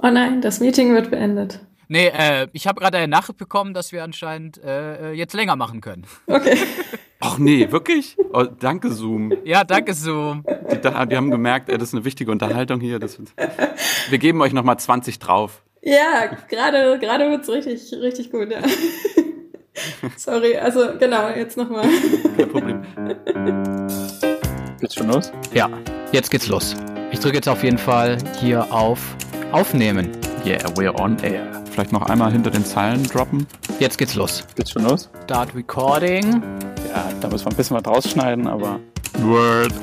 Oh nein, das Meeting wird beendet. Nee, äh, ich habe gerade eine Nachricht bekommen, dass wir anscheinend äh, jetzt länger machen können. Okay. Ach nee, wirklich? Oh, danke, Zoom. Ja, danke, Zoom. Die, die haben gemerkt, ey, das ist eine wichtige Unterhaltung hier. Das, wir geben euch nochmal 20 drauf. Ja, gerade gerade wird's richtig, richtig gut, ja. Sorry, also genau, jetzt nochmal. Kein Problem. Geht's schon los? Ja, jetzt geht's los. Ich drücke jetzt auf jeden Fall hier auf Aufnehmen. Yeah, we're on air. Vielleicht noch einmal hinter den Zeilen droppen. Jetzt geht's los. Geht's schon los? Start Recording. Ja, da müssen wir ein bisschen was rausschneiden, aber Word.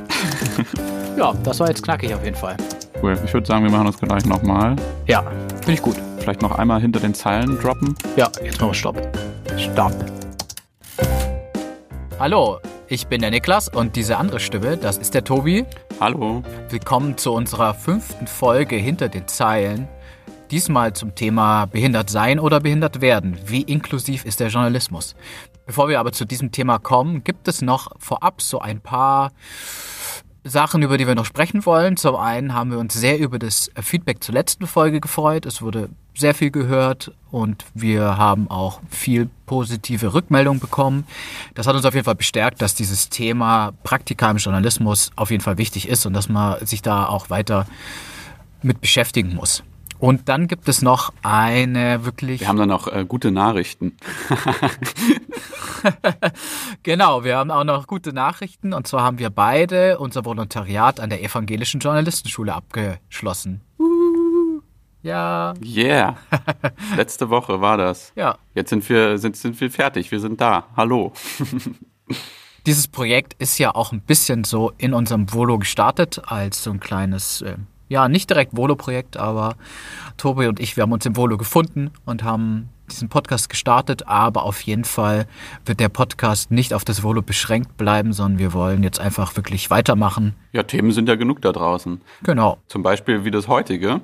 Ja, das war jetzt knackig auf jeden Fall. Cool. Ich würde sagen, wir machen das gleich nochmal. Ja, finde ich gut. Vielleicht noch einmal hinter den Zeilen droppen. Ja, jetzt machen wir Stopp. Stopp. Hallo, ich bin der Niklas und diese andere Stimme, das ist der Tobi. Hallo. Willkommen zu unserer fünften Folge hinter den Zeilen. Diesmal zum Thema behindert sein oder behindert werden. Wie inklusiv ist der Journalismus? Bevor wir aber zu diesem Thema kommen, gibt es noch vorab so ein paar Sachen, über die wir noch sprechen wollen. Zum einen haben wir uns sehr über das Feedback zur letzten Folge gefreut. Es wurde sehr viel gehört und wir haben auch viel positive Rückmeldung bekommen. Das hat uns auf jeden Fall bestärkt, dass dieses Thema Praktika im Journalismus auf jeden Fall wichtig ist und dass man sich da auch weiter mit beschäftigen muss. Und dann gibt es noch eine wirklich. Wir haben dann noch äh, gute Nachrichten. genau, wir haben auch noch gute Nachrichten. Und zwar haben wir beide unser Volontariat an der Evangelischen Journalistenschule abgeschlossen. Uh, ja. Yeah. Letzte Woche war das. Ja. Jetzt sind wir, sind, sind wir fertig. Wir sind da. Hallo. Dieses Projekt ist ja auch ein bisschen so in unserem Volo gestartet als so ein kleines. Äh, ja, nicht direkt Volo-Projekt, aber Tobi und ich, wir haben uns im Volo gefunden und haben diesen Podcast gestartet, aber auf jeden Fall wird der Podcast nicht auf das Volo beschränkt bleiben, sondern wir wollen jetzt einfach wirklich weitermachen. Ja, Themen sind ja genug da draußen. Genau. Zum Beispiel wie das heutige.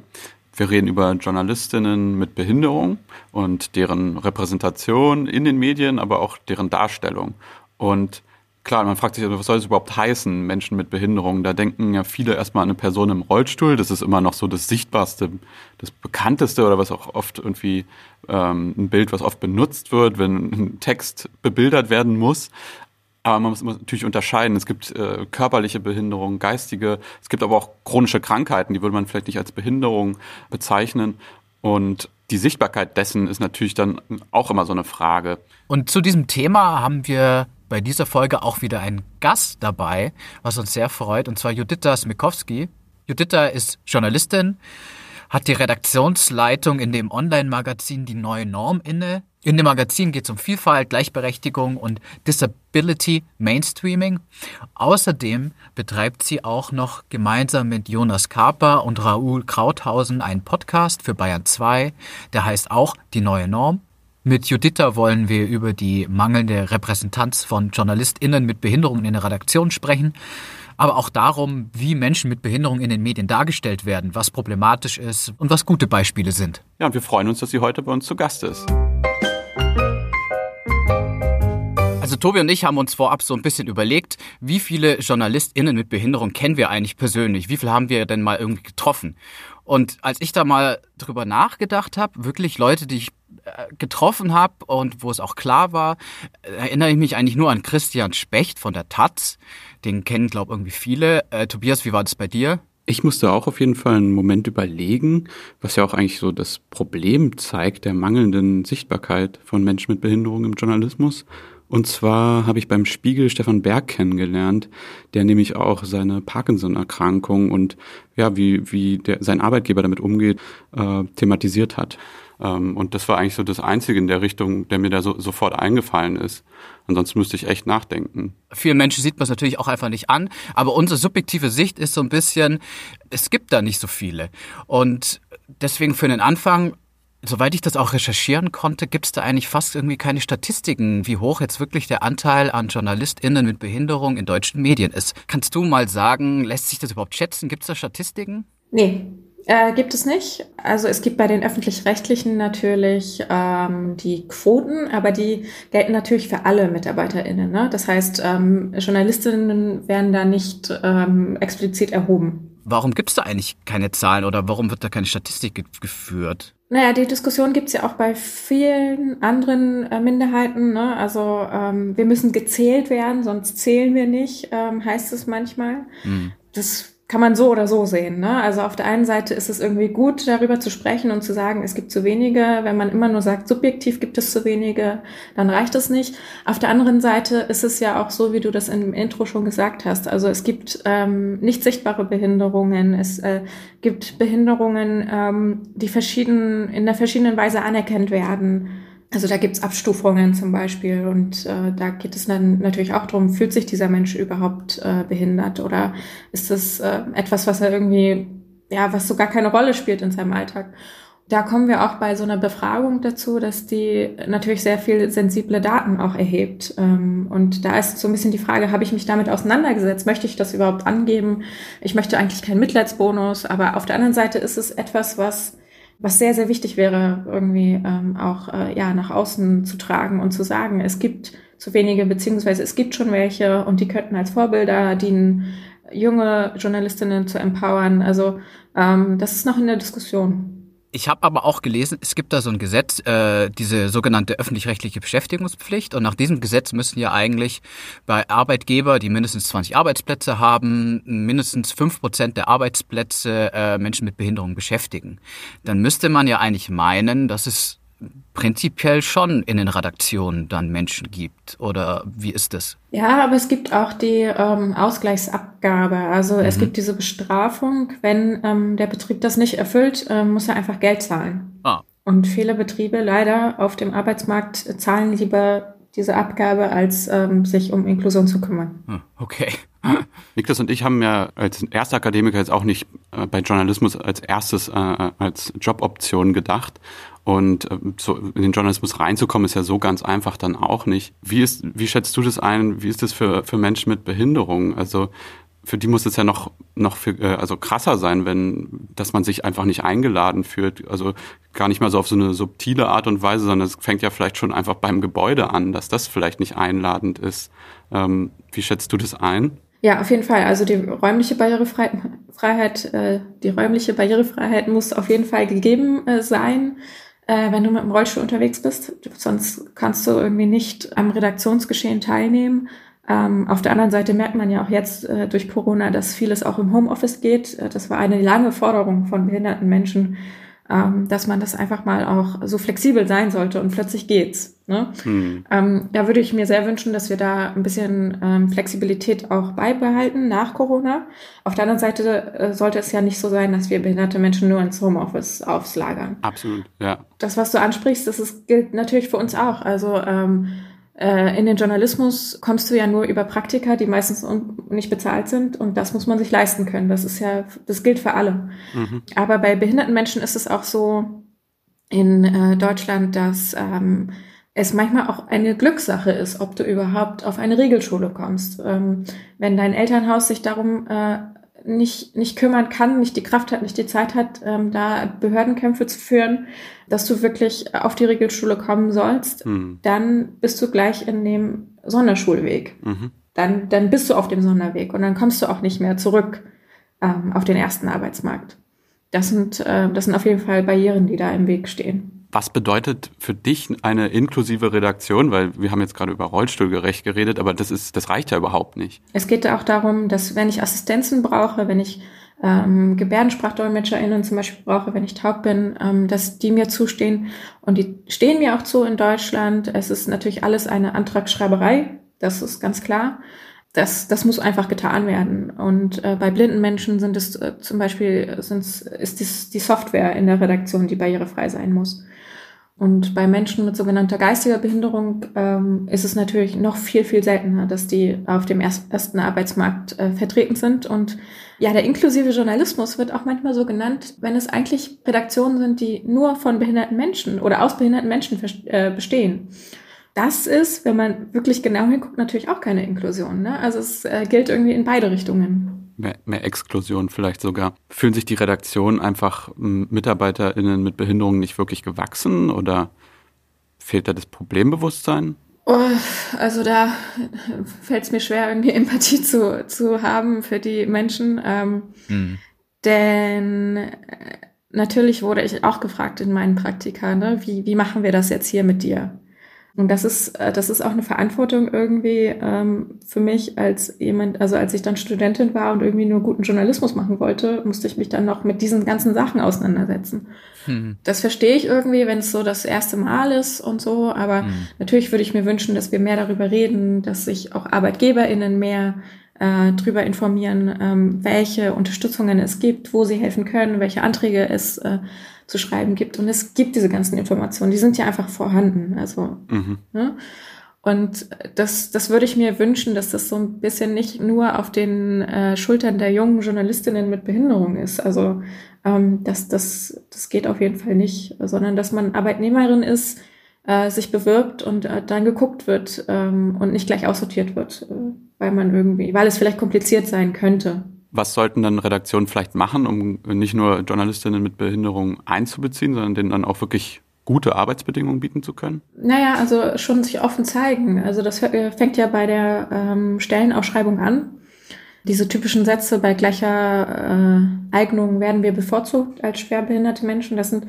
Wir reden über Journalistinnen mit Behinderung und deren Repräsentation in den Medien, aber auch deren Darstellung. Und Klar, man fragt sich, was soll es überhaupt heißen, Menschen mit Behinderung? Da denken ja viele erstmal an eine Person im Rollstuhl. Das ist immer noch so das Sichtbarste, das Bekannteste oder was auch oft irgendwie ähm, ein Bild, was oft benutzt wird, wenn ein Text bebildert werden muss. Aber man muss natürlich unterscheiden. Es gibt äh, körperliche Behinderungen, geistige. Es gibt aber auch chronische Krankheiten, die würde man vielleicht nicht als Behinderung bezeichnen. Und die Sichtbarkeit dessen ist natürlich dann auch immer so eine Frage. Und zu diesem Thema haben wir bei dieser Folge auch wieder einen Gast dabei, was uns sehr freut, und zwar Juditha Smikowski. Juditha ist Journalistin, hat die Redaktionsleitung in dem Online-Magazin Die Neue Norm inne. In dem Magazin geht es um Vielfalt, Gleichberechtigung und Disability Mainstreaming. Außerdem betreibt sie auch noch gemeinsam mit Jonas Kaper und Raoul Krauthausen einen Podcast für Bayern 2, der heißt auch Die Neue Norm. Mit Juditha wollen wir über die mangelnde Repräsentanz von JournalistInnen mit Behinderungen in der Redaktion sprechen, aber auch darum, wie Menschen mit Behinderung in den Medien dargestellt werden, was problematisch ist und was gute Beispiele sind. Ja, und wir freuen uns, dass sie heute bei uns zu Gast ist. Also Tobi und ich haben uns vorab so ein bisschen überlegt, wie viele JournalistInnen mit Behinderung kennen wir eigentlich persönlich? Wie viele haben wir denn mal irgendwie getroffen? Und als ich da mal drüber nachgedacht habe, wirklich Leute, die ich getroffen habe und wo es auch klar war, erinnere ich mich eigentlich nur an Christian Specht von der Taz. Den kennen, glaube ich, irgendwie viele. Äh, Tobias, wie war das bei dir? Ich musste auch auf jeden Fall einen Moment überlegen, was ja auch eigentlich so das Problem zeigt der mangelnden Sichtbarkeit von Menschen mit Behinderung im Journalismus. Und zwar habe ich beim Spiegel Stefan Berg kennengelernt, der nämlich auch seine Parkinson-Erkrankung und ja, wie, wie der, sein Arbeitgeber damit umgeht, äh, thematisiert hat. Ähm, und das war eigentlich so das Einzige in der Richtung, der mir da so, sofort eingefallen ist. Ansonsten müsste ich echt nachdenken. Vielen Menschen sieht man es natürlich auch einfach nicht an, aber unsere subjektive Sicht ist so ein bisschen, es gibt da nicht so viele. Und deswegen für den Anfang Soweit ich das auch recherchieren konnte, gibt es da eigentlich fast irgendwie keine Statistiken, wie hoch jetzt wirklich der Anteil an JournalistInnen mit Behinderung in deutschen Medien ist. Kannst du mal sagen, lässt sich das überhaupt schätzen? Gibt es da Statistiken? Nee, äh, gibt es nicht. Also es gibt bei den öffentlich-rechtlichen natürlich ähm, die Quoten, aber die gelten natürlich für alle MitarbeiterInnen. Ne? Das heißt, ähm, Journalistinnen werden da nicht ähm, explizit erhoben. Warum gibt es da eigentlich keine Zahlen oder warum wird da keine Statistik ge geführt? Naja, die Diskussion gibt's ja auch bei vielen anderen äh, Minderheiten. Ne? Also ähm, wir müssen gezählt werden, sonst zählen wir nicht, ähm, heißt es manchmal. Hm. Das kann man so oder so sehen. Ne? Also auf der einen Seite ist es irgendwie gut, darüber zu sprechen und zu sagen, es gibt zu wenige. Wenn man immer nur sagt, subjektiv gibt es zu wenige, dann reicht es nicht. Auf der anderen Seite ist es ja auch so, wie du das im Intro schon gesagt hast. Also es gibt ähm, nicht sichtbare Behinderungen. Es äh, gibt Behinderungen, ähm, die verschieden, in der verschiedenen Weise anerkannt werden. Also da gibt's Abstufungen zum Beispiel und äh, da geht es dann natürlich auch darum, fühlt sich dieser Mensch überhaupt äh, behindert oder ist das äh, etwas, was er irgendwie, ja, was so gar keine Rolle spielt in seinem Alltag. Da kommen wir auch bei so einer Befragung dazu, dass die natürlich sehr viel sensible Daten auch erhebt. Ähm, und da ist so ein bisschen die Frage, habe ich mich damit auseinandergesetzt? Möchte ich das überhaupt angeben? Ich möchte eigentlich keinen Mitleidsbonus, aber auf der anderen Seite ist es etwas, was was sehr, sehr wichtig wäre, irgendwie ähm, auch äh, ja nach außen zu tragen und zu sagen, es gibt zu wenige, beziehungsweise es gibt schon welche und die könnten als Vorbilder dienen, junge Journalistinnen zu empowern. Also ähm, das ist noch in der Diskussion. Ich habe aber auch gelesen, es gibt da so ein Gesetz, äh, diese sogenannte öffentlich-rechtliche Beschäftigungspflicht. Und nach diesem Gesetz müssen ja eigentlich bei Arbeitgeber, die mindestens 20 Arbeitsplätze haben, mindestens fünf Prozent der Arbeitsplätze äh, Menschen mit Behinderung beschäftigen. Dann müsste man ja eigentlich meinen, dass es prinzipiell schon in den Redaktionen dann Menschen gibt. Oder wie ist das? Ja, aber es gibt auch die ähm, Ausgleichsabgabe. Also mhm. es gibt diese Bestrafung, wenn ähm, der Betrieb das nicht erfüllt, äh, muss er einfach Geld zahlen. Ah. Und viele Betriebe leider auf dem Arbeitsmarkt zahlen lieber diese Abgabe, als ähm, sich um Inklusion zu kümmern. Hm, okay. Niklas und ich haben ja als erster Akademiker jetzt auch nicht äh, bei Journalismus als erstes äh, als Joboption gedacht. Und äh, so in den Journalismus reinzukommen, ist ja so ganz einfach dann auch nicht. Wie ist, wie schätzt du das ein? Wie ist das für, für Menschen mit Behinderung? Also für die muss es ja noch, noch für, äh, also krasser sein, wenn, dass man sich einfach nicht eingeladen fühlt. Also gar nicht mal so auf so eine subtile Art und Weise, sondern es fängt ja vielleicht schon einfach beim Gebäude an, dass das vielleicht nicht einladend ist. Ähm, wie schätzt du das ein? Ja, auf jeden Fall. Also die räumliche Barrierefreiheit, äh, die räumliche Barrierefreiheit muss auf jeden Fall gegeben äh, sein äh, wenn du mit dem Rollstuhl unterwegs bist. Sonst kannst du irgendwie nicht am Redaktionsgeschehen teilnehmen. Ähm, auf der anderen Seite merkt man ja auch jetzt äh, durch Corona, dass vieles auch im Homeoffice geht. Äh, das war eine lange Forderung von behinderten Menschen, ähm, dass man das einfach mal auch so flexibel sein sollte und plötzlich geht's. Ne? Hm. Ähm, da würde ich mir sehr wünschen, dass wir da ein bisschen ähm, Flexibilität auch beibehalten nach Corona. Auf der anderen Seite äh, sollte es ja nicht so sein, dass wir behinderte Menschen nur ins Homeoffice auslagern. Absolut, ja. Das, was du ansprichst, das ist, gilt natürlich für uns auch. Also ähm, äh, in den Journalismus kommst du ja nur über Praktika, die meistens nicht bezahlt sind und das muss man sich leisten können. Das ist ja, das gilt für alle. Mhm. Aber bei behinderten Menschen ist es auch so in äh, Deutschland, dass ähm, es manchmal auch eine Glückssache ist, ob du überhaupt auf eine Regelschule kommst. Ähm, wenn dein Elternhaus sich darum äh, nicht, nicht kümmern kann, nicht die Kraft hat, nicht die Zeit hat, ähm, da Behördenkämpfe zu führen, dass du wirklich auf die Regelschule kommen sollst, mhm. dann bist du gleich in dem Sonderschulweg. Mhm. Dann, dann bist du auf dem Sonderweg und dann kommst du auch nicht mehr zurück ähm, auf den ersten Arbeitsmarkt. Das sind, äh, das sind auf jeden Fall Barrieren, die da im Weg stehen. Was bedeutet für dich eine inklusive Redaktion? Weil wir haben jetzt gerade über Rollstuhlgerecht geredet, aber das ist, das reicht ja überhaupt nicht. Es geht auch darum, dass wenn ich Assistenzen brauche, wenn ich ähm, GebärdensprachdolmetscherInnen zum Beispiel brauche, wenn ich taub bin, ähm, dass die mir zustehen. Und die stehen mir auch zu in Deutschland. Es ist natürlich alles eine Antragsschreiberei, das ist ganz klar. Das, das muss einfach getan werden. Und äh, bei blinden Menschen sind es äh, zum Beispiel sind's, ist dies, die Software in der Redaktion, die barrierefrei sein muss. Und bei Menschen mit sogenannter geistiger Behinderung ähm, ist es natürlich noch viel, viel seltener, dass die auf dem ersten Arbeitsmarkt äh, vertreten sind. Und ja, der inklusive Journalismus wird auch manchmal so genannt, wenn es eigentlich Redaktionen sind, die nur von behinderten Menschen oder aus behinderten Menschen äh, bestehen. Das ist, wenn man wirklich genau hinguckt, natürlich auch keine Inklusion. Ne? Also es äh, gilt irgendwie in beide Richtungen mehr, mehr Exklusion vielleicht sogar. Fühlen sich die Redaktionen einfach MitarbeiterInnen mit Behinderungen nicht wirklich gewachsen oder fehlt da das Problembewusstsein? Oh, also da fällt es mir schwer, irgendwie Empathie zu, zu haben für die Menschen. Ähm, mhm. Denn äh, natürlich wurde ich auch gefragt in meinen Praktika, ne, wie, wie machen wir das jetzt hier mit dir? Und das ist, äh, das ist auch eine Verantwortung irgendwie ähm, für mich als jemand, also als ich dann Studentin war und irgendwie nur guten Journalismus machen wollte, musste ich mich dann noch mit diesen ganzen Sachen auseinandersetzen. Hm. Das verstehe ich irgendwie, wenn es so das erste Mal ist und so, aber hm. natürlich würde ich mir wünschen, dass wir mehr darüber reden, dass sich auch ArbeitgeberInnen mehr äh, darüber informieren, ähm, welche Unterstützungen es gibt, wo sie helfen können, welche Anträge es äh, zu schreiben gibt. Und es gibt diese ganzen Informationen, die sind ja einfach vorhanden. Also, mhm. ne? Und das, das würde ich mir wünschen, dass das so ein bisschen nicht nur auf den äh, Schultern der jungen Journalistinnen mit Behinderung ist. Also ähm, das, das, das geht auf jeden Fall nicht, sondern dass man Arbeitnehmerin ist, äh, sich bewirbt und äh, dann geguckt wird ähm, und nicht gleich aussortiert wird, äh, weil man irgendwie, weil es vielleicht kompliziert sein könnte. Was sollten dann Redaktionen vielleicht machen, um nicht nur Journalistinnen mit Behinderung einzubeziehen, sondern denen dann auch wirklich gute Arbeitsbedingungen bieten zu können? Naja, also schon sich offen zeigen. Also das fängt ja bei der ähm, Stellenausschreibung an. Diese typischen Sätze bei gleicher äh, Eignung werden wir bevorzugt als schwerbehinderte Menschen. Das sind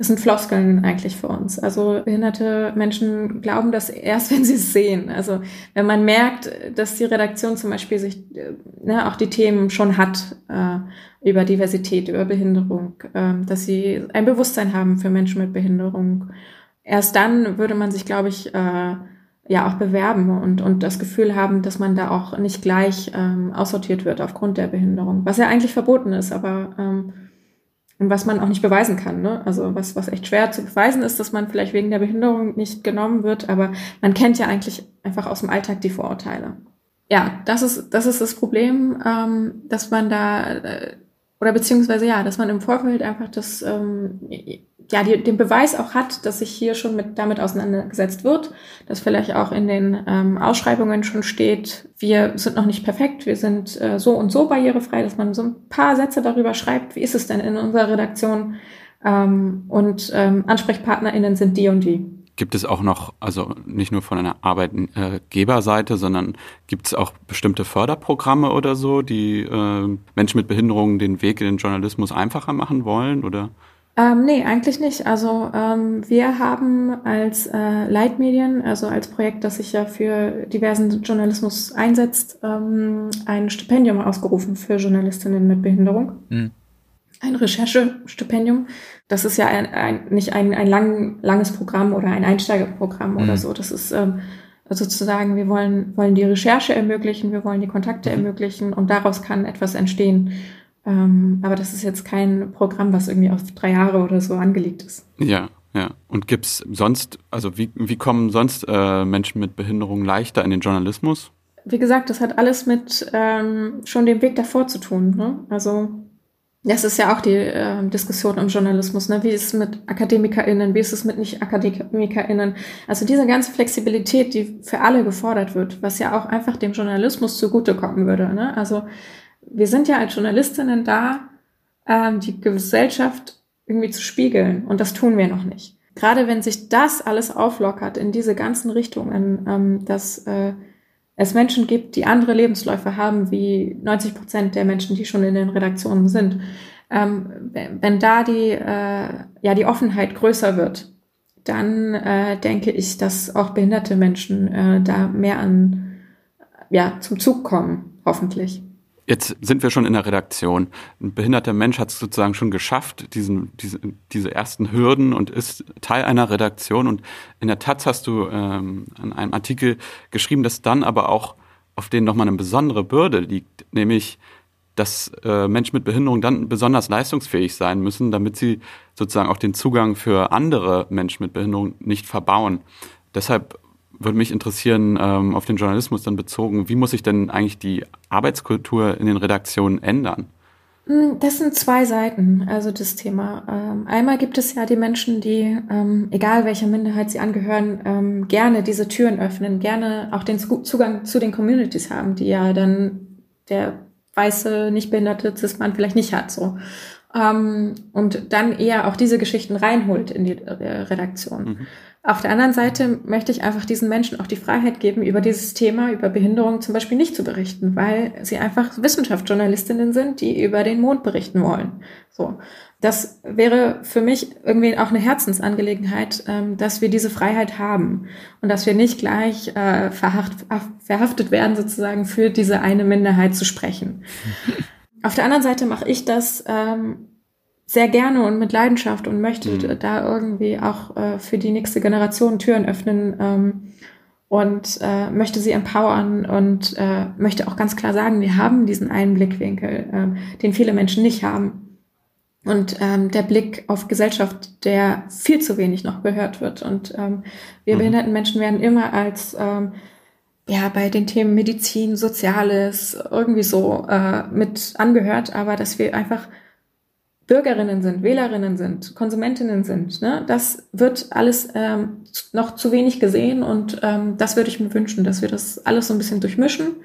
das sind Floskeln eigentlich für uns. Also behinderte Menschen glauben das erst, wenn sie es sehen. Also wenn man merkt, dass die Redaktion zum Beispiel sich äh, ne, auch die Themen schon hat äh, über Diversität, über Behinderung, äh, dass sie ein Bewusstsein haben für Menschen mit Behinderung. Erst dann würde man sich, glaube ich, äh, ja auch bewerben und, und das Gefühl haben, dass man da auch nicht gleich ähm, aussortiert wird aufgrund der Behinderung, was ja eigentlich verboten ist, aber ähm, und was man auch nicht beweisen kann. Ne? Also was, was echt schwer zu beweisen ist, dass man vielleicht wegen der Behinderung nicht genommen wird, aber man kennt ja eigentlich einfach aus dem Alltag die Vorurteile. Ja, das ist das, ist das Problem, ähm, dass man da, äh, oder beziehungsweise ja, dass man im Vorfeld einfach das ähm, ja, die, den Beweis auch hat, dass sich hier schon mit, damit auseinandergesetzt wird, dass vielleicht auch in den ähm, Ausschreibungen schon steht, wir sind noch nicht perfekt, wir sind äh, so und so barrierefrei, dass man so ein paar Sätze darüber schreibt, wie ist es denn in unserer Redaktion ähm, und ähm, AnsprechpartnerInnen sind die und die. Gibt es auch noch, also nicht nur von einer Arbeitgeberseite, sondern gibt es auch bestimmte Förderprogramme oder so, die äh, Menschen mit Behinderungen den Weg in den Journalismus einfacher machen wollen? Oder? Ähm, nee, eigentlich nicht. Also ähm, wir haben als äh, Leitmedien, also als Projekt, das sich ja für diversen Journalismus einsetzt, ähm, ein Stipendium ausgerufen für Journalistinnen mit Behinderung. Mhm. Ein Recherchestipendium. Das ist ja ein, ein, nicht ein, ein lang, langes Programm oder ein Einsteigerprogramm mhm. oder so. Das ist ähm, sozusagen, wir wollen, wollen die Recherche ermöglichen, wir wollen die Kontakte mhm. ermöglichen und daraus kann etwas entstehen. Ähm, aber das ist jetzt kein Programm, was irgendwie auf drei Jahre oder so angelegt ist. Ja, ja. Und gibt's sonst, also wie, wie kommen sonst äh, Menschen mit Behinderungen leichter in den Journalismus? Wie gesagt, das hat alles mit ähm, schon dem Weg davor zu tun. Ne? Also das ist ja auch die äh, Diskussion im Journalismus. Ne? Wie ist es mit AkademikerInnen? Wie ist es mit Nicht-AkademikerInnen? Also diese ganze Flexibilität, die für alle gefordert wird, was ja auch einfach dem Journalismus zugutekommen würde. Ne? Also wir sind ja als Journalistinnen da, ähm, die Gesellschaft irgendwie zu spiegeln. Und das tun wir noch nicht. Gerade wenn sich das alles auflockert in diese ganzen Richtungen, ähm, dass äh, es Menschen gibt, die andere Lebensläufe haben wie 90 Prozent der Menschen, die schon in den Redaktionen sind. Ähm, wenn da die, äh, ja, die Offenheit größer wird, dann äh, denke ich, dass auch behinderte Menschen äh, da mehr an, ja, zum Zug kommen, hoffentlich. Jetzt sind wir schon in der Redaktion. Ein behinderter Mensch hat es sozusagen schon geschafft, diesen, diese, diese ersten Hürden und ist Teil einer Redaktion. Und in der Taz hast du ähm, in einem Artikel geschrieben, dass dann aber auch auf denen nochmal eine besondere Bürde liegt, nämlich dass äh, Menschen mit Behinderung dann besonders leistungsfähig sein müssen, damit sie sozusagen auch den Zugang für andere Menschen mit Behinderung nicht verbauen. Deshalb würde mich interessieren, ähm, auf den Journalismus dann bezogen, wie muss sich denn eigentlich die Arbeitskultur in den Redaktionen ändern? Hm, das sind zwei Seiten, also das Thema. Ähm, einmal gibt es ja die Menschen, die, ähm, egal welcher Minderheit sie angehören, ähm, gerne diese Türen öffnen, gerne auch den Zugang zu den Communities haben, die ja dann der weiße, nicht behinderte Cis-Mann vielleicht nicht hat, so. Ähm, und dann eher auch diese Geschichten reinholt in die äh, Redaktion. Mhm. Auf der anderen Seite möchte ich einfach diesen Menschen auch die Freiheit geben, über dieses Thema, über Behinderung zum Beispiel nicht zu berichten, weil sie einfach Wissenschaftsjournalistinnen sind, die über den Mond berichten wollen. So. Das wäre für mich irgendwie auch eine Herzensangelegenheit, ähm, dass wir diese Freiheit haben und dass wir nicht gleich äh, verhaft, verhaftet werden, sozusagen für diese eine Minderheit zu sprechen. Auf der anderen Seite mache ich das ähm, sehr gerne und mit Leidenschaft und möchte mhm. da irgendwie auch äh, für die nächste Generation Türen öffnen ähm, und äh, möchte sie empowern und äh, möchte auch ganz klar sagen, wir haben diesen einen Blickwinkel, äh, den viele Menschen nicht haben. Und ähm, der Blick auf Gesellschaft, der viel zu wenig noch gehört wird. Und ähm, wir mhm. behinderten Menschen werden immer als ähm, ja bei den Themen Medizin, Soziales irgendwie so äh, mit angehört, aber dass wir einfach Bürgerinnen sind, Wählerinnen sind, Konsumentinnen sind. Ne? Das wird alles ähm, noch zu wenig gesehen und ähm, das würde ich mir wünschen, dass wir das alles so ein bisschen durchmischen.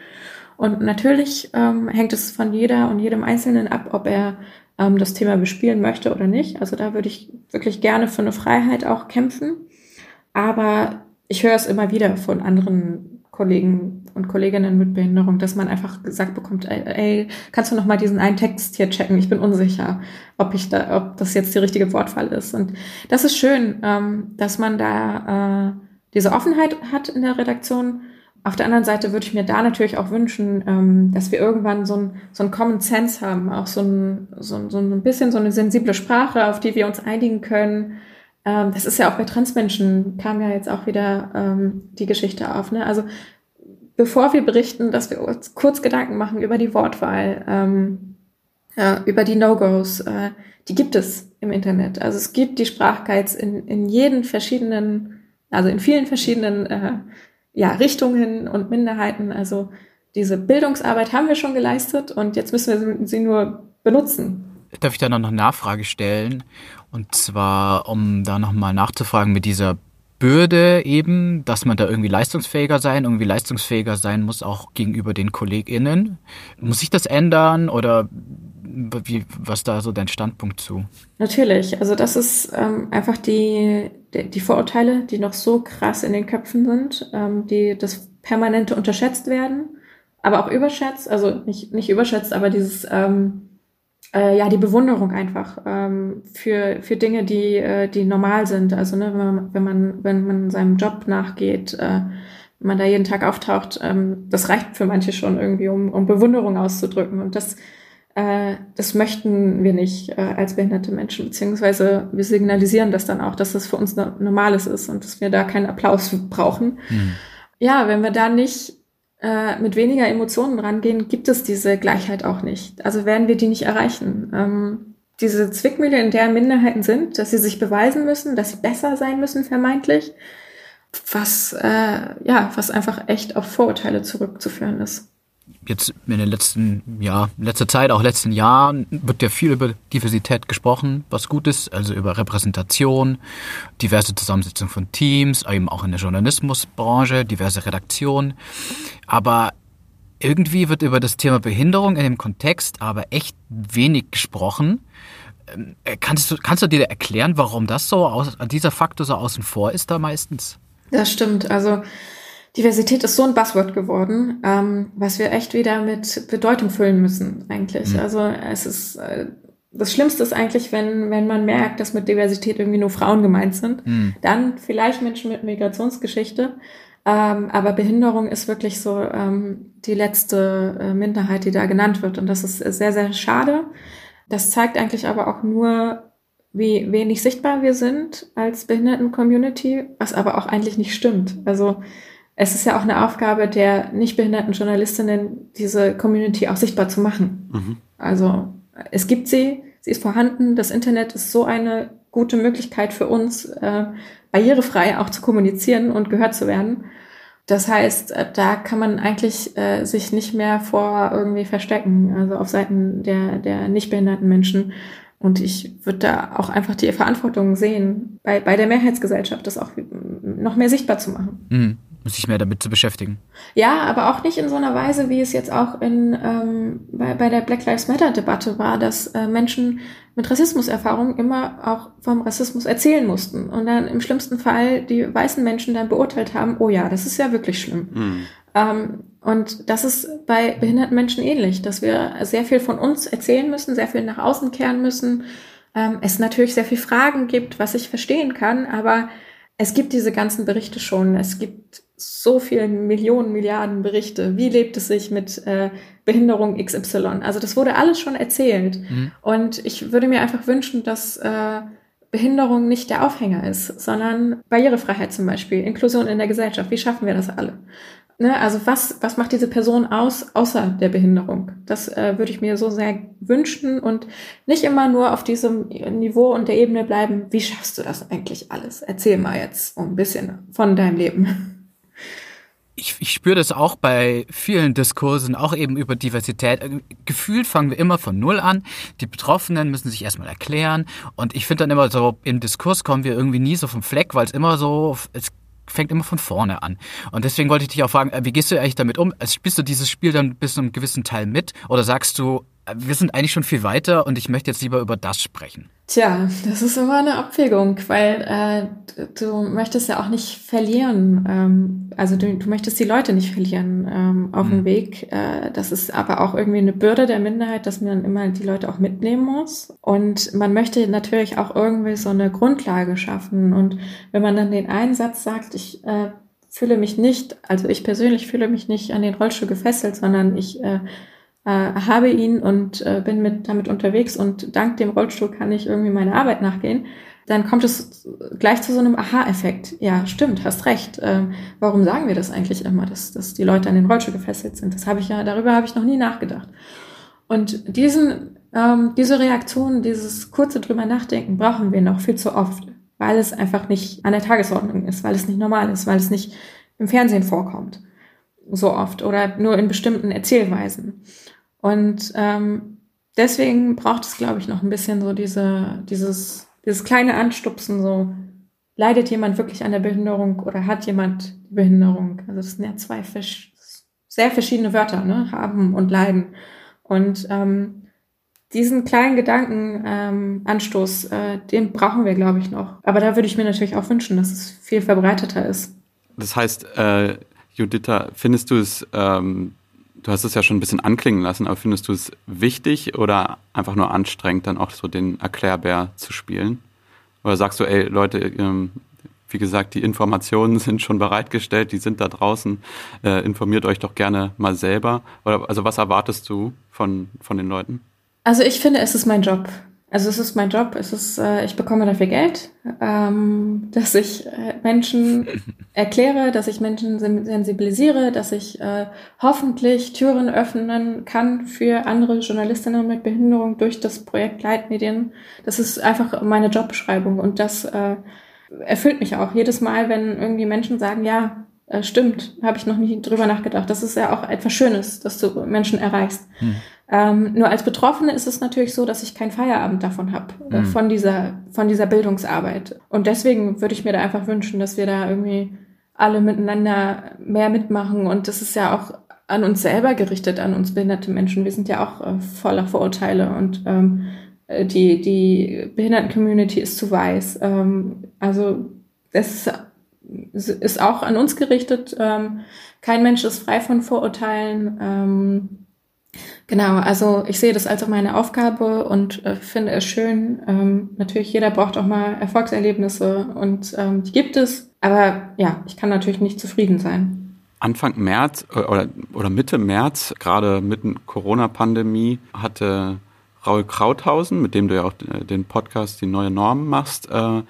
Und natürlich ähm, hängt es von jeder und jedem Einzelnen ab, ob er ähm, das Thema bespielen möchte oder nicht. Also da würde ich wirklich gerne für eine Freiheit auch kämpfen. Aber ich höre es immer wieder von anderen Kollegen und Kolleginnen mit Behinderung, dass man einfach gesagt bekommt, ey, ey kannst du noch mal diesen einen Text hier checken? Ich bin unsicher, ob ich da, ob das jetzt die richtige Wortwahl ist. Und das ist schön, ähm, dass man da äh, diese Offenheit hat in der Redaktion. Auf der anderen Seite würde ich mir da natürlich auch wünschen, ähm, dass wir irgendwann so ein, so ein Common Sense haben, auch so ein, so, ein, so ein bisschen so eine sensible Sprache, auf die wir uns einigen können ähm, das ist ja auch bei Transmenschen, kam ja jetzt auch wieder ähm, die Geschichte auf. Ne? Also bevor wir berichten, dass wir uns kurz Gedanken machen über die Wortwahl, ähm, äh, über die No-Gos, äh, die gibt es im Internet. Also es gibt die Sprachguides in, in jeden verschiedenen, also in vielen verschiedenen äh, ja, Richtungen und Minderheiten. Also diese Bildungsarbeit haben wir schon geleistet und jetzt müssen wir sie nur benutzen. Darf ich da noch eine Nachfrage stellen? Und zwar, um da nochmal nachzufragen mit dieser Bürde eben, dass man da irgendwie leistungsfähiger sein, irgendwie leistungsfähiger sein muss, auch gegenüber den KollegInnen. Muss sich das ändern oder wie, was da so dein Standpunkt zu? Natürlich, also das ist ähm, einfach die, die Vorurteile, die noch so krass in den Köpfen sind, ähm, die das permanente unterschätzt werden, aber auch überschätzt, also nicht, nicht überschätzt, aber dieses ähm, äh, ja die Bewunderung einfach ähm, für für Dinge, die äh, die normal sind. Also ne, wenn man wenn man wenn man seinem Job nachgeht, äh, wenn man da jeden Tag auftaucht, ähm, das reicht für manche schon irgendwie, um, um Bewunderung auszudrücken. Und das äh, das möchten wir nicht äh, als behinderte Menschen, beziehungsweise wir signalisieren das dann auch, dass das für uns Normales ist und dass wir da keinen Applaus brauchen. Mhm. Ja, wenn wir da nicht äh, mit weniger Emotionen rangehen, gibt es diese Gleichheit auch nicht. Also werden wir die nicht erreichen. Ähm, diese Zwickmühle, in der Minderheiten sind, dass sie sich beweisen müssen, dass sie besser sein müssen, vermeintlich, was, äh, ja, was einfach echt auf Vorurteile zurückzuführen ist jetzt in den letzten, ja, letzter Zeit, auch letzten Jahren, wird ja viel über Diversität gesprochen, was gut ist, also über Repräsentation, diverse Zusammensetzung von Teams, eben auch in der Journalismusbranche, diverse Redaktionen. Aber irgendwie wird über das Thema Behinderung in dem Kontext aber echt wenig gesprochen. Ähm, kannst du, kannst du dir erklären, warum das so, aus, dieser Faktor so außen vor ist da meistens? Das stimmt. Also Diversität ist so ein Buzzword geworden, ähm, was wir echt wieder mit Bedeutung füllen müssen, eigentlich. Mhm. Also es ist äh, das Schlimmste ist eigentlich, wenn, wenn man merkt, dass mit Diversität irgendwie nur Frauen gemeint sind. Mhm. Dann vielleicht Menschen mit Migrationsgeschichte. Ähm, aber Behinderung ist wirklich so ähm, die letzte äh, Minderheit, die da genannt wird. Und das ist sehr, sehr schade. Das zeigt eigentlich aber auch nur, wie wenig sichtbar wir sind als Behinderten-Community, was aber auch eigentlich nicht stimmt. Also es ist ja auch eine Aufgabe der nicht behinderten Journalistinnen, diese Community auch sichtbar zu machen. Mhm. Also es gibt sie, sie ist vorhanden. Das Internet ist so eine gute Möglichkeit für uns, äh, barrierefrei auch zu kommunizieren und gehört zu werden. Das heißt, äh, da kann man eigentlich äh, sich nicht mehr vor irgendwie verstecken, also auf Seiten der, der nicht behinderten Menschen. Und ich würde da auch einfach die Verantwortung sehen, bei, bei der Mehrheitsgesellschaft das auch noch mehr sichtbar zu machen. Mhm. Sich mehr damit zu beschäftigen. Ja, aber auch nicht in so einer Weise, wie es jetzt auch in, ähm, bei, bei der Black Lives Matter-Debatte war, dass äh, Menschen mit Rassismuserfahrung immer auch vom Rassismus erzählen mussten und dann im schlimmsten Fall die weißen Menschen dann beurteilt haben, oh ja, das ist ja wirklich schlimm. Mhm. Ähm, und das ist bei behinderten Menschen ähnlich, dass wir sehr viel von uns erzählen müssen, sehr viel nach außen kehren müssen. Ähm, es natürlich sehr viel Fragen gibt, was ich verstehen kann, aber es gibt diese ganzen Berichte schon. Es gibt so viele Millionen, Milliarden Berichte. Wie lebt es sich mit äh, Behinderung XY? Also das wurde alles schon erzählt. Mhm. Und ich würde mir einfach wünschen, dass äh, Behinderung nicht der Aufhänger ist, sondern Barrierefreiheit zum Beispiel, Inklusion in der Gesellschaft. Wie schaffen wir das alle? Ne, also was, was macht diese Person aus, außer der Behinderung? Das äh, würde ich mir so sehr wünschen und nicht immer nur auf diesem Niveau und der Ebene bleiben, wie schaffst du das eigentlich alles? Erzähl mal jetzt ein bisschen von deinem Leben. Ich, ich spüre das auch bei vielen Diskursen, auch eben über Diversität. Gefühlt fangen wir immer von Null an. Die Betroffenen müssen sich erstmal erklären. Und ich finde dann immer so, im Diskurs kommen wir irgendwie nie so vom Fleck, weil es immer so, es fängt immer von vorne an. Und deswegen wollte ich dich auch fragen, äh, wie gehst du eigentlich damit um? Also spielst du dieses Spiel dann bis zu einem gewissen Teil mit? Oder sagst du, wir sind eigentlich schon viel weiter und ich möchte jetzt lieber über das sprechen. Tja, das ist immer eine Abwägung, weil äh, du möchtest ja auch nicht verlieren. Ähm, also du, du möchtest die Leute nicht verlieren ähm, auf mhm. dem Weg. Äh, das ist aber auch irgendwie eine Bürde der Minderheit, dass man immer die Leute auch mitnehmen muss. Und man möchte natürlich auch irgendwie so eine Grundlage schaffen. Und wenn man dann den einen Satz sagt, ich äh, fühle mich nicht, also ich persönlich fühle mich nicht an den Rollstuhl gefesselt, sondern ich äh, äh, habe ihn und äh, bin mit damit unterwegs und dank dem Rollstuhl kann ich irgendwie meine Arbeit nachgehen, dann kommt es gleich zu so einem Aha-Effekt. Ja, stimmt, hast recht. Ähm, warum sagen wir das eigentlich immer, dass, dass die Leute an den Rollstuhl gefesselt sind? Das habe ich ja, darüber habe ich noch nie nachgedacht. Und diesen, ähm, diese Reaktion, dieses kurze drüber nachdenken brauchen wir noch viel zu oft, weil es einfach nicht an der Tagesordnung ist, weil es nicht normal ist, weil es nicht im Fernsehen vorkommt so oft oder nur in bestimmten Erzählweisen. Und ähm, deswegen braucht es, glaube ich, noch ein bisschen so diese, dieses, dieses kleine Anstupsen, so leidet jemand wirklich an der Behinderung oder hat jemand die Behinderung? Also das sind ja zwei sehr verschiedene Wörter, ne? Haben und leiden. Und ähm, diesen kleinen Gedankenanstoß, ähm, äh, den brauchen wir, glaube ich, noch. Aber da würde ich mir natürlich auch wünschen, dass es viel verbreiteter ist. Das heißt, äh, Juditha, findest du es ähm, Du hast es ja schon ein bisschen anklingen lassen, aber findest du es wichtig oder einfach nur anstrengend, dann auch so den Erklärbär zu spielen? Oder sagst du, ey Leute, ähm, wie gesagt, die Informationen sind schon bereitgestellt, die sind da draußen, äh, informiert euch doch gerne mal selber. Oder also was erwartest du von, von den Leuten? Also ich finde, es ist mein Job. Also es ist mein Job, es ist, äh, ich bekomme dafür Geld, ähm, dass ich äh, Menschen erkläre, dass ich Menschen sensibilisiere, dass ich äh, hoffentlich Türen öffnen kann für andere Journalistinnen mit Behinderung durch das Projekt Leitmedien. Das ist einfach meine Jobbeschreibung und das äh, erfüllt mich auch jedes Mal, wenn irgendwie Menschen sagen, ja, äh, stimmt, habe ich noch nie drüber nachgedacht. Das ist ja auch etwas Schönes, dass du Menschen erreichst. Hm. Ähm, nur als Betroffene ist es natürlich so, dass ich keinen Feierabend davon habe, äh, mhm. von dieser, von dieser Bildungsarbeit. Und deswegen würde ich mir da einfach wünschen, dass wir da irgendwie alle miteinander mehr mitmachen. Und das ist ja auch an uns selber gerichtet, an uns behinderte Menschen. Wir sind ja auch äh, voller Vorurteile und ähm, äh, die, die Behinderten-Community ist zu weiß. Ähm, also es ist auch an uns gerichtet. Ähm, kein Mensch ist frei von Vorurteilen. Ähm, Genau, also ich sehe das als auch meine Aufgabe und äh, finde es schön. Ähm, natürlich, jeder braucht auch mal Erfolgserlebnisse und ähm, die gibt es. Aber ja, ich kann natürlich nicht zufrieden sein. Anfang März äh, oder, oder Mitte März, gerade mitten Corona-Pandemie, hatte Raul Krauthausen, mit dem du ja auch äh, den Podcast Die neue Norm machst, äh,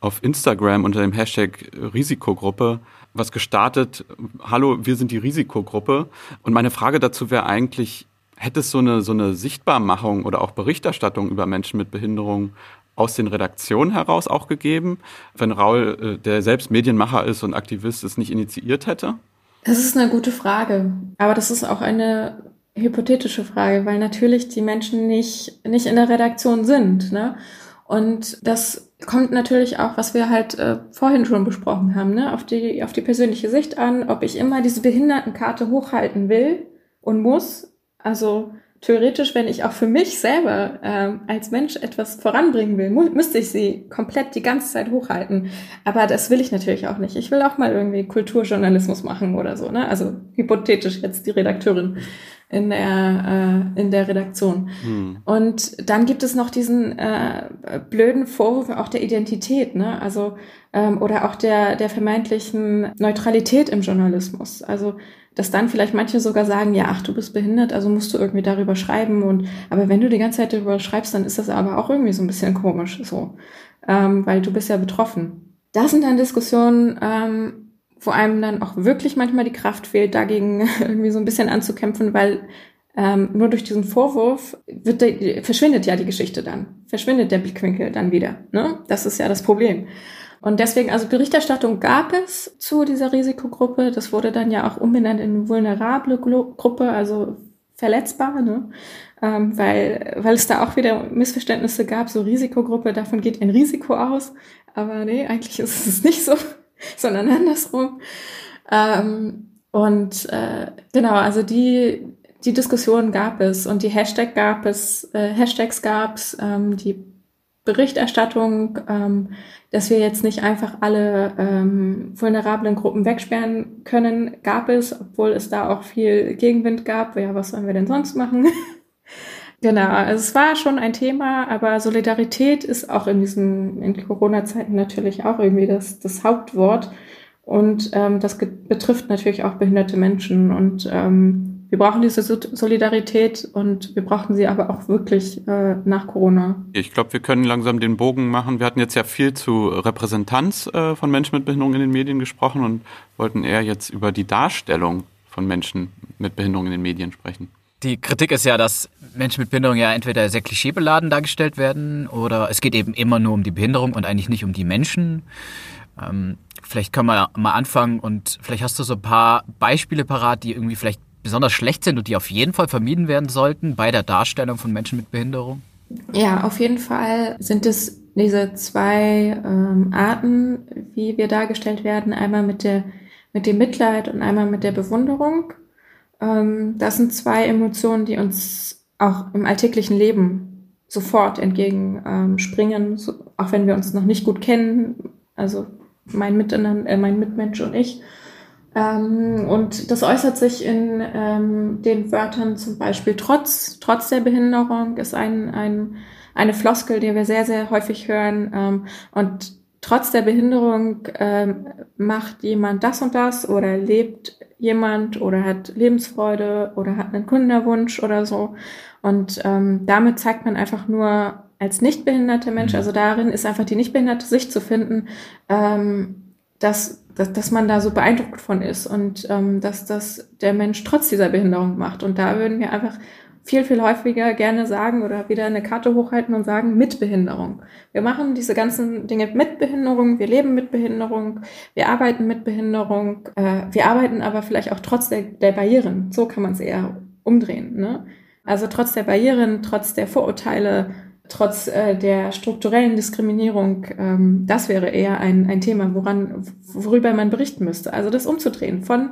auf Instagram unter dem Hashtag Risikogruppe was gestartet. Hallo, wir sind die Risikogruppe. Und meine Frage dazu wäre eigentlich, hätte es so eine, so eine Sichtbarmachung oder auch Berichterstattung über Menschen mit Behinderung aus den Redaktionen heraus auch gegeben, wenn Raul, äh, der selbst Medienmacher ist und Aktivist, es nicht initiiert hätte? Das ist eine gute Frage. Aber das ist auch eine hypothetische Frage, weil natürlich die Menschen nicht, nicht in der Redaktion sind. Ne? Und das kommt natürlich auch, was wir halt äh, vorhin schon besprochen haben, ne, auf die, auf die persönliche Sicht an, ob ich immer diese Behindertenkarte hochhalten will und muss. Also theoretisch, wenn ich auch für mich selber ähm, als Mensch etwas voranbringen will, müsste ich sie komplett die ganze Zeit hochhalten. Aber das will ich natürlich auch nicht. Ich will auch mal irgendwie Kulturjournalismus machen oder so. Ne? Also hypothetisch jetzt die Redakteurin in der, äh, in der Redaktion. Hm. Und dann gibt es noch diesen äh, blöden Vorwurf auch der Identität, ne? Also ähm, oder auch der, der vermeintlichen Neutralität im Journalismus. Also dass dann vielleicht manche sogar sagen, ja, ach, du bist behindert, also musst du irgendwie darüber schreiben. Und aber wenn du die ganze Zeit darüber schreibst, dann ist das aber auch irgendwie so ein bisschen komisch, so, ähm, weil du bist ja betroffen. Das sind dann Diskussionen, ähm, wo einem dann auch wirklich manchmal die Kraft fehlt, dagegen irgendwie so ein bisschen anzukämpfen, weil ähm, nur durch diesen Vorwurf wird der, verschwindet ja die Geschichte dann, verschwindet der Blickwinkel dann wieder. Ne? Das ist ja das Problem. Und deswegen, also Berichterstattung gab es zu dieser Risikogruppe. Das wurde dann ja auch umbenannt in vulnerable Gruppe, also verletzbar, ne? Ähm, weil, weil es da auch wieder Missverständnisse gab. So Risikogruppe, davon geht ein Risiko aus. Aber nee, eigentlich ist es nicht so, sondern andersrum. Ähm, und äh, genau, also die, die Diskussion gab es und die Hashtag gab es, äh, Hashtags gab es, ähm, die Berichterstattung, ähm, dass wir jetzt nicht einfach alle ähm, vulnerablen Gruppen wegsperren können, gab es, obwohl es da auch viel Gegenwind gab. Ja, was sollen wir denn sonst machen? genau, also es war schon ein Thema, aber Solidarität ist auch in diesen in Corona-Zeiten natürlich auch irgendwie das, das Hauptwort. Und ähm, das betrifft natürlich auch behinderte Menschen. Und ähm, wir brauchen diese Solidarität und wir brauchen sie aber auch wirklich äh, nach Corona. Ich glaube, wir können langsam den Bogen machen. Wir hatten jetzt ja viel zu Repräsentanz äh, von Menschen mit Behinderung in den Medien gesprochen und wollten eher jetzt über die Darstellung von Menschen mit Behinderung in den Medien sprechen. Die Kritik ist ja, dass Menschen mit Behinderung ja entweder sehr klischeebeladen dargestellt werden oder es geht eben immer nur um die Behinderung und eigentlich nicht um die Menschen. Ähm, vielleicht können wir mal anfangen und vielleicht hast du so ein paar Beispiele parat, die irgendwie vielleicht besonders schlecht sind und die auf jeden Fall vermieden werden sollten bei der Darstellung von Menschen mit Behinderung? Ja, auf jeden Fall sind es diese zwei ähm, Arten, wie wir dargestellt werden. Einmal mit der mit dem Mitleid und einmal mit der Bewunderung. Ähm, das sind zwei Emotionen, die uns auch im alltäglichen Leben sofort entgegenspringen, ähm, so, auch wenn wir uns noch nicht gut kennen. Also mein äh, mein Mitmensch und ich. Ähm, und das äußert sich in ähm, den Wörtern zum Beispiel trotz, trotz der Behinderung ist ein, ein, eine Floskel, die wir sehr, sehr häufig hören. Ähm, und trotz der Behinderung ähm, macht jemand das und das oder lebt jemand oder hat Lebensfreude oder hat einen Kundenwunsch oder so. Und ähm, damit zeigt man einfach nur als nicht behinderte Mensch, mhm. also darin ist einfach die nicht behinderte Sicht zu finden, ähm, dass dass, dass man da so beeindruckt von ist und ähm, dass das der Mensch trotz dieser Behinderung macht. Und da würden wir einfach viel, viel häufiger gerne sagen oder wieder eine Karte hochhalten und sagen, mit Behinderung. Wir machen diese ganzen Dinge mit Behinderung, wir leben mit Behinderung, wir arbeiten mit Behinderung, äh, wir arbeiten aber vielleicht auch trotz der, der Barrieren. So kann man es eher umdrehen. Ne? Also trotz der Barrieren, trotz der Vorurteile, trotz äh, der strukturellen Diskriminierung, ähm, das wäre eher ein, ein Thema, woran, worüber man berichten müsste. Also das umzudrehen von,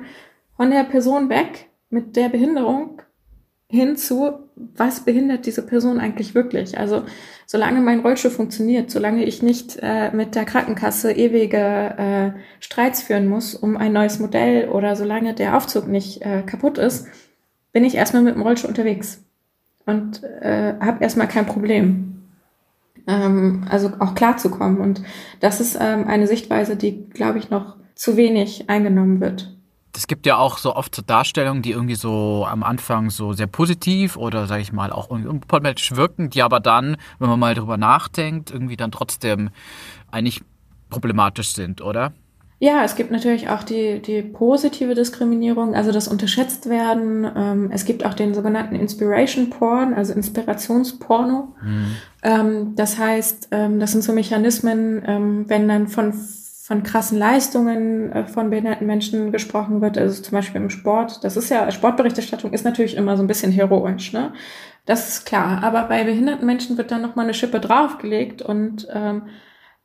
von der Person weg mit der Behinderung hin zu, was behindert diese Person eigentlich wirklich? Also solange mein Rollstuhl funktioniert, solange ich nicht äh, mit der Krankenkasse ewige äh, Streits führen muss um ein neues Modell oder solange der Aufzug nicht äh, kaputt ist, bin ich erstmal mit dem Rollstuhl unterwegs und äh, habe erstmal kein Problem. Ähm, also auch klarzukommen. Und das ist ähm, eine Sichtweise, die, glaube ich, noch zu wenig eingenommen wird. Es gibt ja auch so oft so Darstellungen, die irgendwie so am Anfang so sehr positiv oder sage ich mal auch irgendwie unproblematisch wirken, die aber dann, wenn man mal drüber nachdenkt, irgendwie dann trotzdem eigentlich problematisch sind, oder? Ja, es gibt natürlich auch die, die positive Diskriminierung, also das unterschätzt werden. Ähm, es gibt auch den sogenannten Inspiration Porn, also Inspirationsporno. Mhm. Ähm, das heißt, ähm, das sind so Mechanismen, wenn dann von, von krassen Leistungen äh, von behinderten Menschen gesprochen wird, also zum Beispiel im Sport. Das ist ja, Sportberichterstattung ist natürlich immer so ein bisschen heroisch, ne? Das ist klar. Aber bei behinderten Menschen wird dann nochmal eine Schippe draufgelegt und ähm,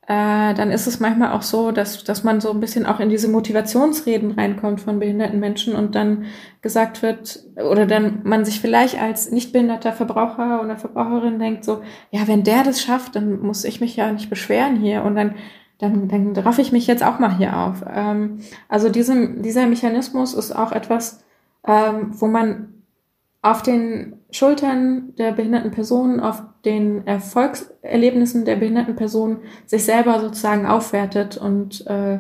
äh, dann ist es manchmal auch so, dass, dass man so ein bisschen auch in diese Motivationsreden reinkommt von behinderten Menschen und dann gesagt wird, oder dann man sich vielleicht als nicht behinderter Verbraucher oder Verbraucherin denkt so, ja, wenn der das schafft, dann muss ich mich ja nicht beschweren hier und dann dann, dann raff ich mich jetzt auch mal hier auf. Ähm, also diesem, dieser Mechanismus ist auch etwas, ähm, wo man auf den Schultern der behinderten Person, auf den Erfolgserlebnissen der behinderten Person sich selber sozusagen aufwertet und äh,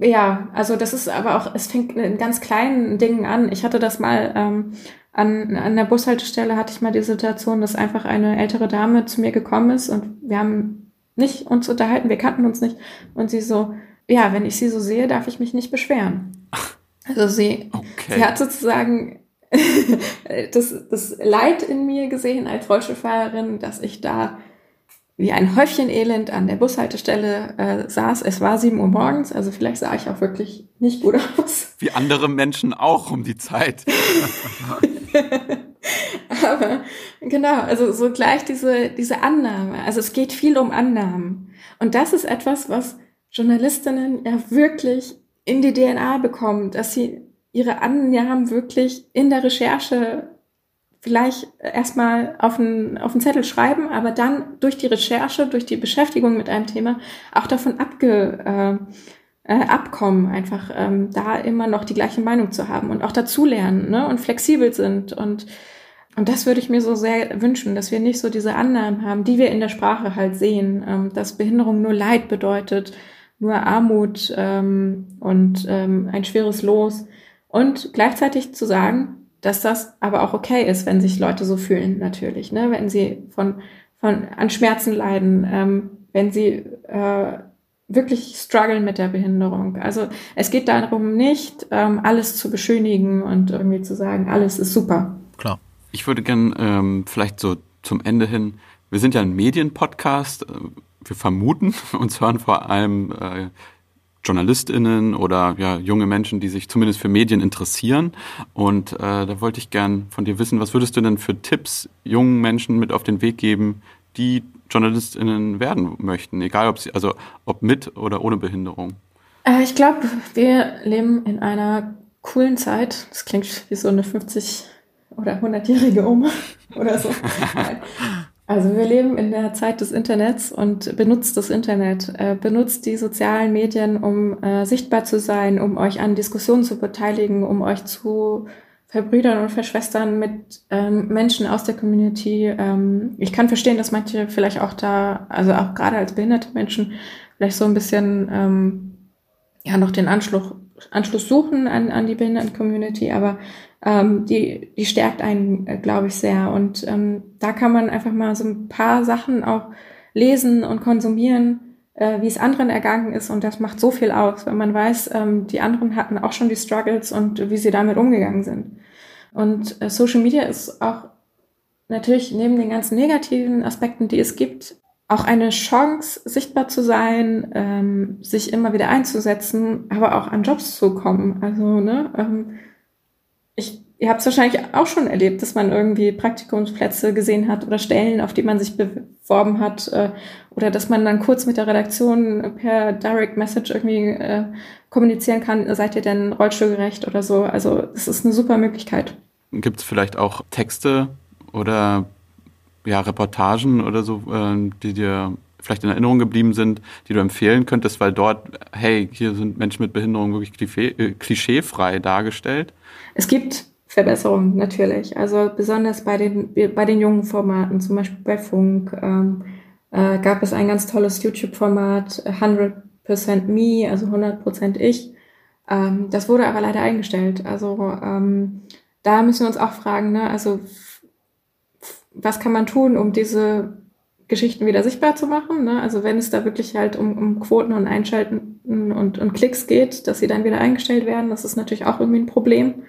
ja, also das ist aber auch, es fängt in ganz kleinen Dingen an. Ich hatte das mal ähm, an, an der Bushaltestelle hatte ich mal die Situation, dass einfach eine ältere Dame zu mir gekommen ist und wir haben nicht uns unterhalten, wir kannten uns nicht und sie so, ja, wenn ich sie so sehe, darf ich mich nicht beschweren. Also sie, okay. sie hat sozusagen das, das Leid in mir gesehen als Rollstuhlfahrerin, dass ich da wie ein Häufchen Elend an der Bushaltestelle äh, saß. Es war sieben Uhr morgens, also vielleicht sah ich auch wirklich nicht gut aus. Wie andere Menschen auch um die Zeit. Aber genau, also so gleich diese, diese Annahme. Also es geht viel um Annahmen. Und das ist etwas, was Journalistinnen ja wirklich in die DNA bekommen, dass sie ihre Annahmen wirklich in der Recherche vielleicht erstmal auf einen, auf einen Zettel schreiben, aber dann durch die Recherche, durch die Beschäftigung mit einem Thema auch davon abge, äh, äh, abkommen, einfach ähm, da immer noch die gleiche Meinung zu haben und auch dazulernen ne? und flexibel sind. Und, und das würde ich mir so sehr wünschen, dass wir nicht so diese Annahmen haben, die wir in der Sprache halt sehen, ähm, dass Behinderung nur Leid bedeutet, nur Armut ähm, und ähm, ein schweres Los und gleichzeitig zu sagen, dass das aber auch okay ist, wenn sich Leute so fühlen, natürlich, ne? wenn sie von, von an Schmerzen leiden, ähm, wenn sie äh, wirklich strugglen mit der Behinderung. Also es geht darum nicht, ähm, alles zu beschönigen und irgendwie zu sagen, alles ist super. Klar. Ich würde gern ähm, vielleicht so zum Ende hin, wir sind ja ein Medienpodcast, äh, wir vermuten, uns hören vor allem äh, JournalistInnen oder ja, junge Menschen, die sich zumindest für Medien interessieren. Und äh, da wollte ich gern von dir wissen, was würdest du denn für Tipps jungen Menschen mit auf den Weg geben, die JournalistInnen werden möchten, egal ob sie, also ob mit oder ohne Behinderung? Äh, ich glaube, wir leben in einer coolen Zeit. Das klingt wie so eine 50 oder 100-jährige Oma oder so. Also wir leben in der Zeit des Internets und benutzt das Internet, äh, benutzt die sozialen Medien, um äh, sichtbar zu sein, um euch an Diskussionen zu beteiligen, um euch zu verbrüdern und verschwestern mit ähm, Menschen aus der Community. Ähm, ich kann verstehen, dass manche vielleicht auch da, also auch gerade als behinderte Menschen, vielleicht so ein bisschen ähm, ja noch den Anschluss, Anschluss suchen an, an die Behinderten-Community, aber ähm, die, die stärkt einen, äh, glaube ich, sehr. Und ähm, da kann man einfach mal so ein paar Sachen auch lesen und konsumieren, äh, wie es anderen ergangen ist. Und das macht so viel aus, wenn man weiß, ähm, die anderen hatten auch schon die Struggles und wie sie damit umgegangen sind. Und äh, Social Media ist auch natürlich neben den ganzen negativen Aspekten, die es gibt, auch eine Chance, sichtbar zu sein, ähm, sich immer wieder einzusetzen, aber auch an Jobs zu kommen. Also, ne, ähm, ihr habt es wahrscheinlich auch schon erlebt, dass man irgendwie Praktikumsplätze gesehen hat oder Stellen, auf die man sich beworben hat, äh, oder dass man dann kurz mit der Redaktion per Direct Message irgendwie äh, kommunizieren kann, seid ihr denn rollstuhlgerecht oder so. Also es ist eine super Möglichkeit. Gibt es vielleicht auch Texte oder ja, Reportagen oder so, äh, die dir vielleicht in Erinnerung geblieben sind, die du empfehlen könntest, weil dort, hey, hier sind Menschen mit Behinderung wirklich äh, klischeefrei dargestellt? Es gibt Verbesserungen natürlich. Also besonders bei den, bei den jungen Formaten, zum Beispiel bei Funk, ähm, äh, gab es ein ganz tolles YouTube-Format, 100% Me, also 100% ich. Ähm, das wurde aber leider eingestellt. Also ähm, da müssen wir uns auch fragen, ne? also was kann man tun, um diese Geschichten wieder sichtbar zu machen. Ne? Also wenn es da wirklich halt um, um Quoten und Einschalten und, und Klicks geht, dass sie dann wieder eingestellt werden, das ist natürlich auch irgendwie ein Problem.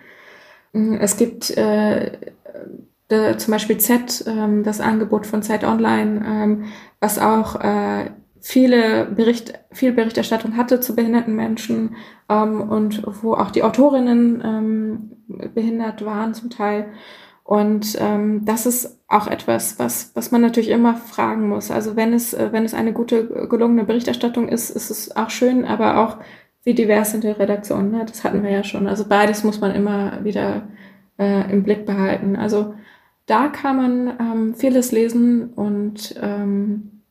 Mm, es gibt äh, zum Beispiel Z, ähm, das Angebot von Zeit Online, ähm, was auch äh, viele Bericht, viel Berichterstattung hatte zu behinderten Menschen ähm, und wo auch die Autorinnen ähm, behindert waren zum Teil. Und ähm, das ist auch etwas, was, was man natürlich immer fragen muss. Also wenn es, äh, wenn es eine gute, gelungene Berichterstattung ist, ist es auch schön, aber auch wie divers sind die Redaktionen. Ne? Das hatten wir ja schon. Also beides muss man immer wieder äh, im Blick behalten. Also da kann man ähm, vieles lesen und ähm,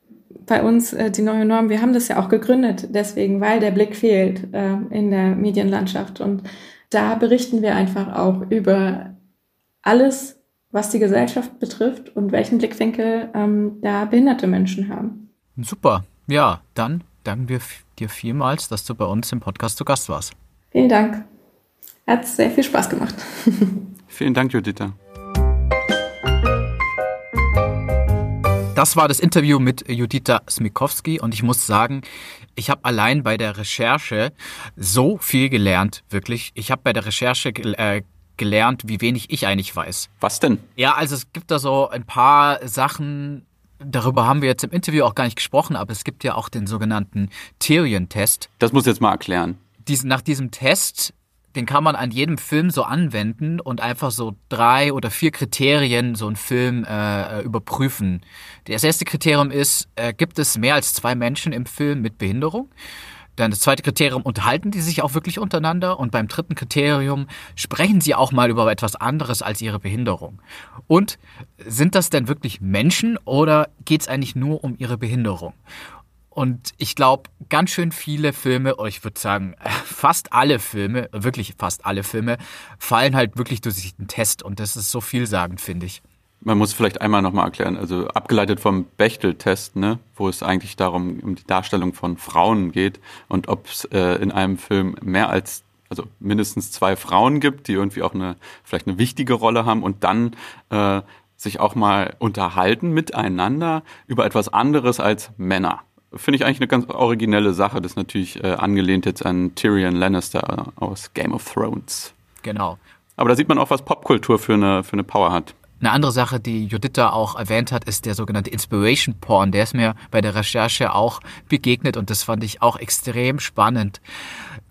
bei uns äh, die neue Norm, wir haben das ja auch gegründet, deswegen, weil der Blick fehlt äh, in der Medienlandschaft. Und da berichten wir einfach auch über alles, was die Gesellschaft betrifft und welchen Blickwinkel ähm, da behinderte Menschen haben. Super. Ja, dann danken wir dir vielmals, dass du bei uns im Podcast zu Gast warst. Vielen Dank. Hat sehr viel Spaß gemacht. Vielen Dank, Juditha. Das war das Interview mit Judita Smikowski und ich muss sagen, ich habe allein bei der Recherche so viel gelernt, wirklich. Ich habe bei der Recherche äh, gelernt, wie wenig ich eigentlich weiß. Was denn? Ja, also es gibt da so ein paar Sachen, darüber haben wir jetzt im Interview auch gar nicht gesprochen, aber es gibt ja auch den sogenannten Tyrion-Test. Das muss jetzt mal erklären. Dies, nach diesem Test den kann man an jedem Film so anwenden und einfach so drei oder vier Kriterien so einen Film äh, überprüfen. Das erste Kriterium ist, äh, gibt es mehr als zwei Menschen im Film mit Behinderung? Dann das zweite Kriterium, unterhalten die sich auch wirklich untereinander? Und beim dritten Kriterium, sprechen sie auch mal über etwas anderes als ihre Behinderung? Und sind das denn wirklich Menschen oder geht es eigentlich nur um ihre Behinderung? Und ich glaube, ganz schön viele Filme, oder ich würde sagen, fast alle Filme, wirklich fast alle Filme, fallen halt wirklich durch den Test. Und das ist so vielsagend, finde ich. Man muss vielleicht einmal nochmal erklären, also abgeleitet vom Bechtel-Test, ne, wo es eigentlich darum, um die Darstellung von Frauen geht und ob es äh, in einem Film mehr als, also mindestens zwei Frauen gibt, die irgendwie auch eine, vielleicht eine wichtige Rolle haben und dann äh, sich auch mal unterhalten miteinander über etwas anderes als Männer finde ich eigentlich eine ganz originelle Sache. Das ist natürlich äh, angelehnt jetzt an Tyrion Lannister aus Game of Thrones. Genau. Aber da sieht man auch, was Popkultur für eine, für eine Power hat. Eine andere Sache, die Juditha auch erwähnt hat, ist der sogenannte Inspiration Porn. Der ist mir bei der Recherche auch begegnet und das fand ich auch extrem spannend.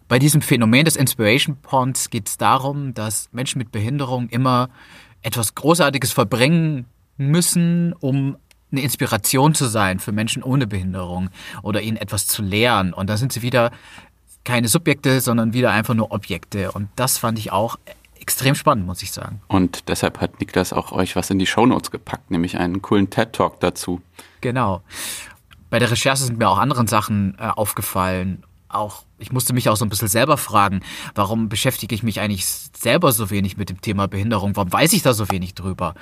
Bei diesem Phänomen des Inspiration Porns geht es darum, dass Menschen mit Behinderung immer etwas Großartiges verbringen müssen, um eine Inspiration zu sein für Menschen ohne Behinderung oder ihnen etwas zu lehren. Und da sind sie wieder keine Subjekte, sondern wieder einfach nur Objekte. Und das fand ich auch extrem spannend, muss ich sagen. Und deshalb hat Niklas auch euch was in die Shownotes gepackt, nämlich einen coolen TED-Talk dazu. Genau. Bei der Recherche sind mir auch andere Sachen äh, aufgefallen. Auch ich musste mich auch so ein bisschen selber fragen, warum beschäftige ich mich eigentlich selber so wenig mit dem Thema Behinderung? Warum weiß ich da so wenig drüber?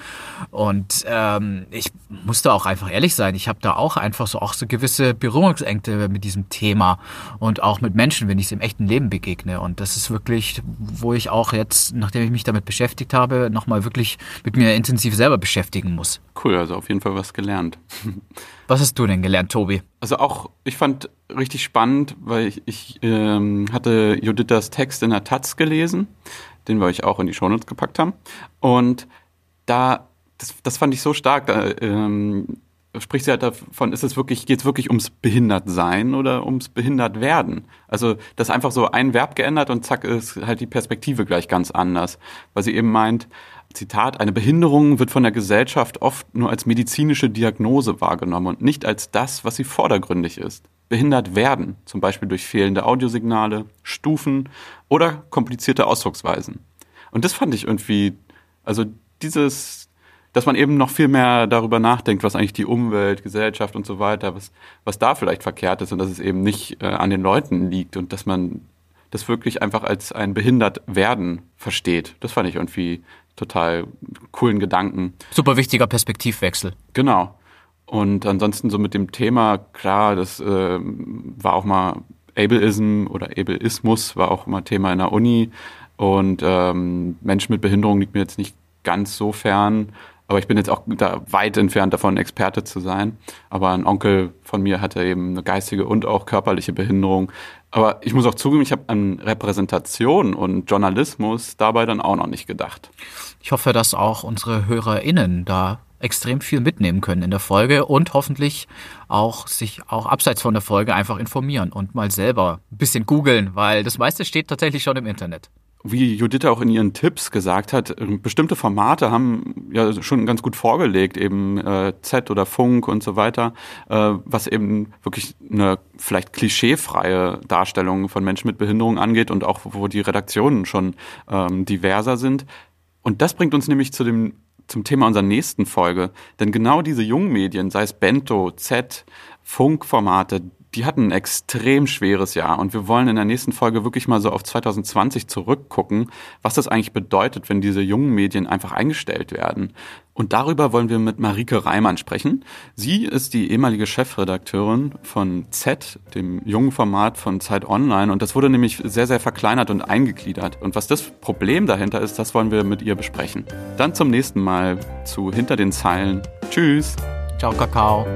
Und ähm, ich musste auch einfach ehrlich sein, ich habe da auch einfach so auch so gewisse Berührungsängste mit diesem Thema und auch mit Menschen, wenn ich es im echten Leben begegne. Und das ist wirklich, wo ich auch jetzt, nachdem ich mich damit beschäftigt habe, nochmal wirklich mit mir intensiv selber beschäftigen muss. Cool, also auf jeden Fall was gelernt. Was hast du denn gelernt, Tobi? Also auch, ich fand richtig spannend, weil ich, ich ähm, hatte Judithas Text in der Taz gelesen, den wir euch auch in die Shownotes gepackt haben. Und da, das, das fand ich so stark, da ähm, spricht sie halt davon, ist es wirklich, geht es wirklich ums Behindertsein oder ums Behindertwerden? Also das einfach so ein Verb geändert und zack ist halt die Perspektive gleich ganz anders. Weil sie eben meint, Zitat, eine Behinderung wird von der Gesellschaft oft nur als medizinische Diagnose wahrgenommen und nicht als das, was sie vordergründig ist behindert werden, zum Beispiel durch fehlende Audiosignale, Stufen oder komplizierte Ausdrucksweisen. Und das fand ich irgendwie, also dieses, dass man eben noch viel mehr darüber nachdenkt, was eigentlich die Umwelt, Gesellschaft und so weiter, was, was da vielleicht verkehrt ist und dass es eben nicht äh, an den Leuten liegt und dass man das wirklich einfach als ein behindert werden versteht. Das fand ich irgendwie total coolen Gedanken. Super wichtiger Perspektivwechsel. Genau. Und ansonsten so mit dem Thema, klar, das äh, war auch mal Ableism oder Ableismus war auch mal Thema in der Uni. Und ähm, Menschen mit Behinderung liegt mir jetzt nicht ganz so fern. Aber ich bin jetzt auch da weit entfernt davon, Experte zu sein. Aber ein Onkel von mir hatte eben eine geistige und auch körperliche Behinderung. Aber ich muss auch zugeben, ich habe an Repräsentation und Journalismus dabei dann auch noch nicht gedacht. Ich hoffe, dass auch unsere HörerInnen da extrem viel mitnehmen können in der Folge und hoffentlich auch sich auch abseits von der Folge einfach informieren und mal selber ein bisschen googeln, weil das meiste steht tatsächlich schon im Internet. wie Judith auch in ihren Tipps gesagt hat, bestimmte Formate haben ja schon ganz gut vorgelegt, eben äh, Z oder Funk und so weiter, äh, was eben wirklich eine vielleicht klischeefreie Darstellung von Menschen mit Behinderung angeht und auch wo die Redaktionen schon ähm, diverser sind. Und das bringt uns nämlich zu dem zum Thema unserer nächsten Folge. Denn genau diese jungen Medien, sei es Bento, Z, Funkformate, die hatten ein extrem schweres Jahr und wir wollen in der nächsten Folge wirklich mal so auf 2020 zurückgucken, was das eigentlich bedeutet, wenn diese jungen Medien einfach eingestellt werden. Und darüber wollen wir mit Marike Reimann sprechen. Sie ist die ehemalige Chefredakteurin von Z, dem jungen Format von Zeit Online. Und das wurde nämlich sehr, sehr verkleinert und eingegliedert. Und was das Problem dahinter ist, das wollen wir mit ihr besprechen. Dann zum nächsten Mal zu Hinter den Zeilen. Tschüss. Ciao, Kakao.